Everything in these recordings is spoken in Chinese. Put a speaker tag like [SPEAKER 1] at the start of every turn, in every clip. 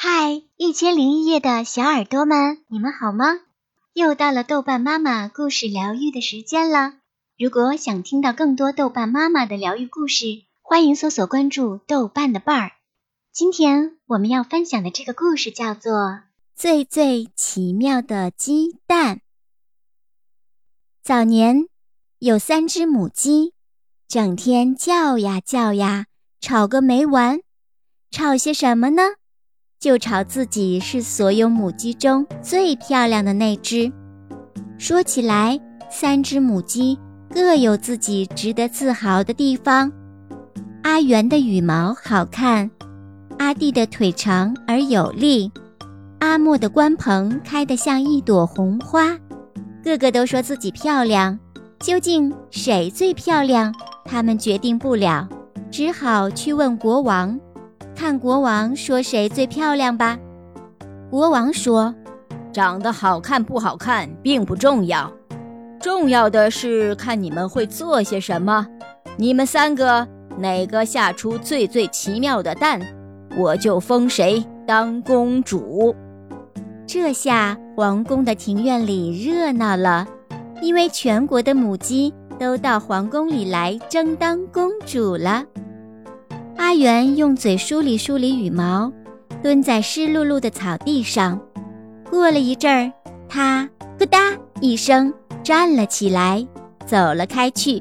[SPEAKER 1] 嗨一千零一夜的小耳朵们，你们好吗？又到了豆瓣妈妈故事疗愈的时间了。如果想听到更多豆瓣妈妈的疗愈故事，欢迎搜索关注豆瓣的伴儿。今天我们要分享的这个故事叫做《最最奇妙的鸡蛋》。早年有三只母鸡，整天叫呀叫呀，吵个没完。吵些什么呢？就吵自己是所有母鸡中最漂亮的那只。说起来，三只母鸡各有自己值得自豪的地方。阿元的羽毛好看，阿弟的腿长而有力，阿莫的冠棚开得像一朵红花。个个都说自己漂亮，究竟谁最漂亮？他们决定不了，只好去问国王。看国王说谁最漂亮吧。国王说：“
[SPEAKER 2] 长得好看不好看并不重要，重要的是看你们会做些什么。你们三个哪个下出最最奇妙的蛋，我就封谁当公主。”
[SPEAKER 1] 这下皇宫的庭院里热闹了，因为全国的母鸡都到皇宫里来争当公主了。阿元用嘴梳理梳理羽毛，蹲在湿漉漉的草地上。过了一阵儿，他咯哒一声站了起来，走了开去。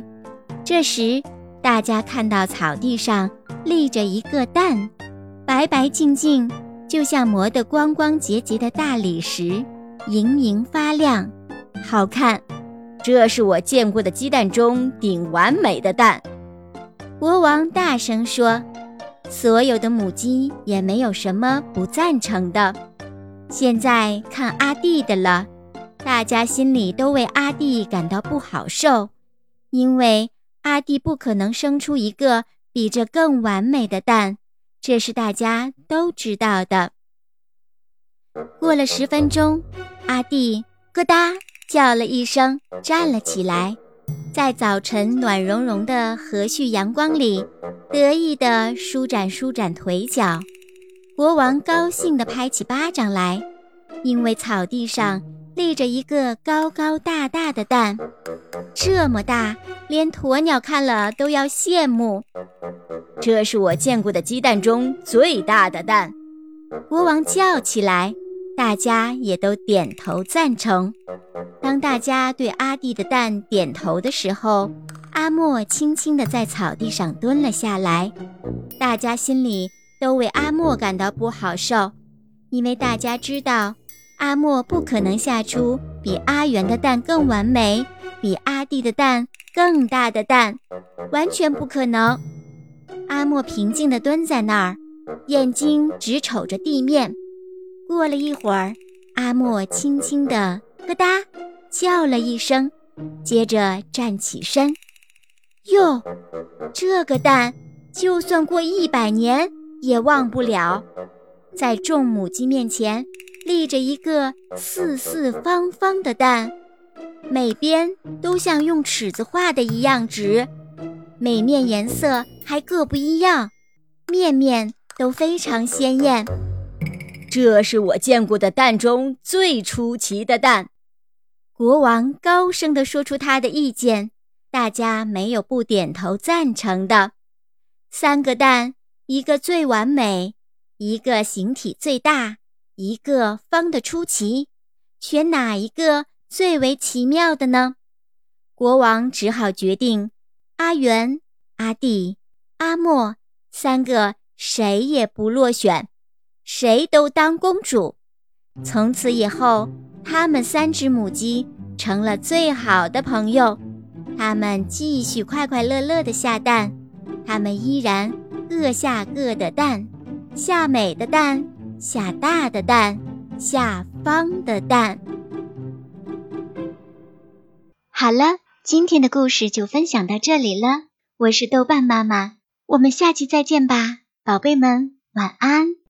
[SPEAKER 1] 这时，大家看到草地上立着一个蛋，白白净净，就像磨得光光洁洁的大理石，莹莹发亮，好看。
[SPEAKER 2] 这是我见过的鸡蛋中顶完美的蛋。
[SPEAKER 1] 国王大声说：“所有的母鸡也没有什么不赞成的。现在看阿弟的了，大家心里都为阿弟感到不好受，因为阿弟不可能生出一个比这更完美的蛋，这是大家都知道的。”过了十分钟，阿弟咯哒叫了一声，站了起来。在早晨暖融融的和煦阳光里，得意地舒展舒展腿脚。国王高兴地拍起巴掌来，因为草地上立着一个高高大大的蛋，这么大，连鸵鸟看了都要羡慕。
[SPEAKER 2] 这是我见过的鸡蛋中最大的蛋，
[SPEAKER 1] 国王叫起来，大家也都点头赞成。当大家对阿弟的蛋点头的时候，阿莫轻轻地在草地上蹲了下来。大家心里都为阿莫感到不好受，因为大家知道阿莫不可能下出比阿元的蛋更完美、比阿弟的蛋更大的蛋，完全不可能。阿莫平静地蹲在那儿，眼睛直瞅着地面。过了一会儿，阿莫轻轻地咯哒。叫了一声，接着站起身。哟，这个蛋就算过一百年也忘不了。在众母鸡面前立着一个四四方方的蛋，每边都像用尺子画的一样直，每面颜色还各不一样，面面都非常鲜艳。
[SPEAKER 2] 这是我见过的蛋中最出奇的蛋。
[SPEAKER 1] 国王高声地说出他的意见，大家没有不点头赞成的。三个蛋，一个最完美，一个形体最大，一个方的出奇，选哪一个最为奇妙的呢？国王只好决定，阿元、阿弟、阿莫三个谁也不落选，谁都当公主。从此以后。他们三只母鸡成了最好的朋友，它们继续快快乐乐地下蛋，它们依然各下各的蛋，下美的蛋，下大的蛋，下方的蛋。好了，今天的故事就分享到这里了，我是豆瓣妈妈，我们下期再见吧，宝贝们，晚安。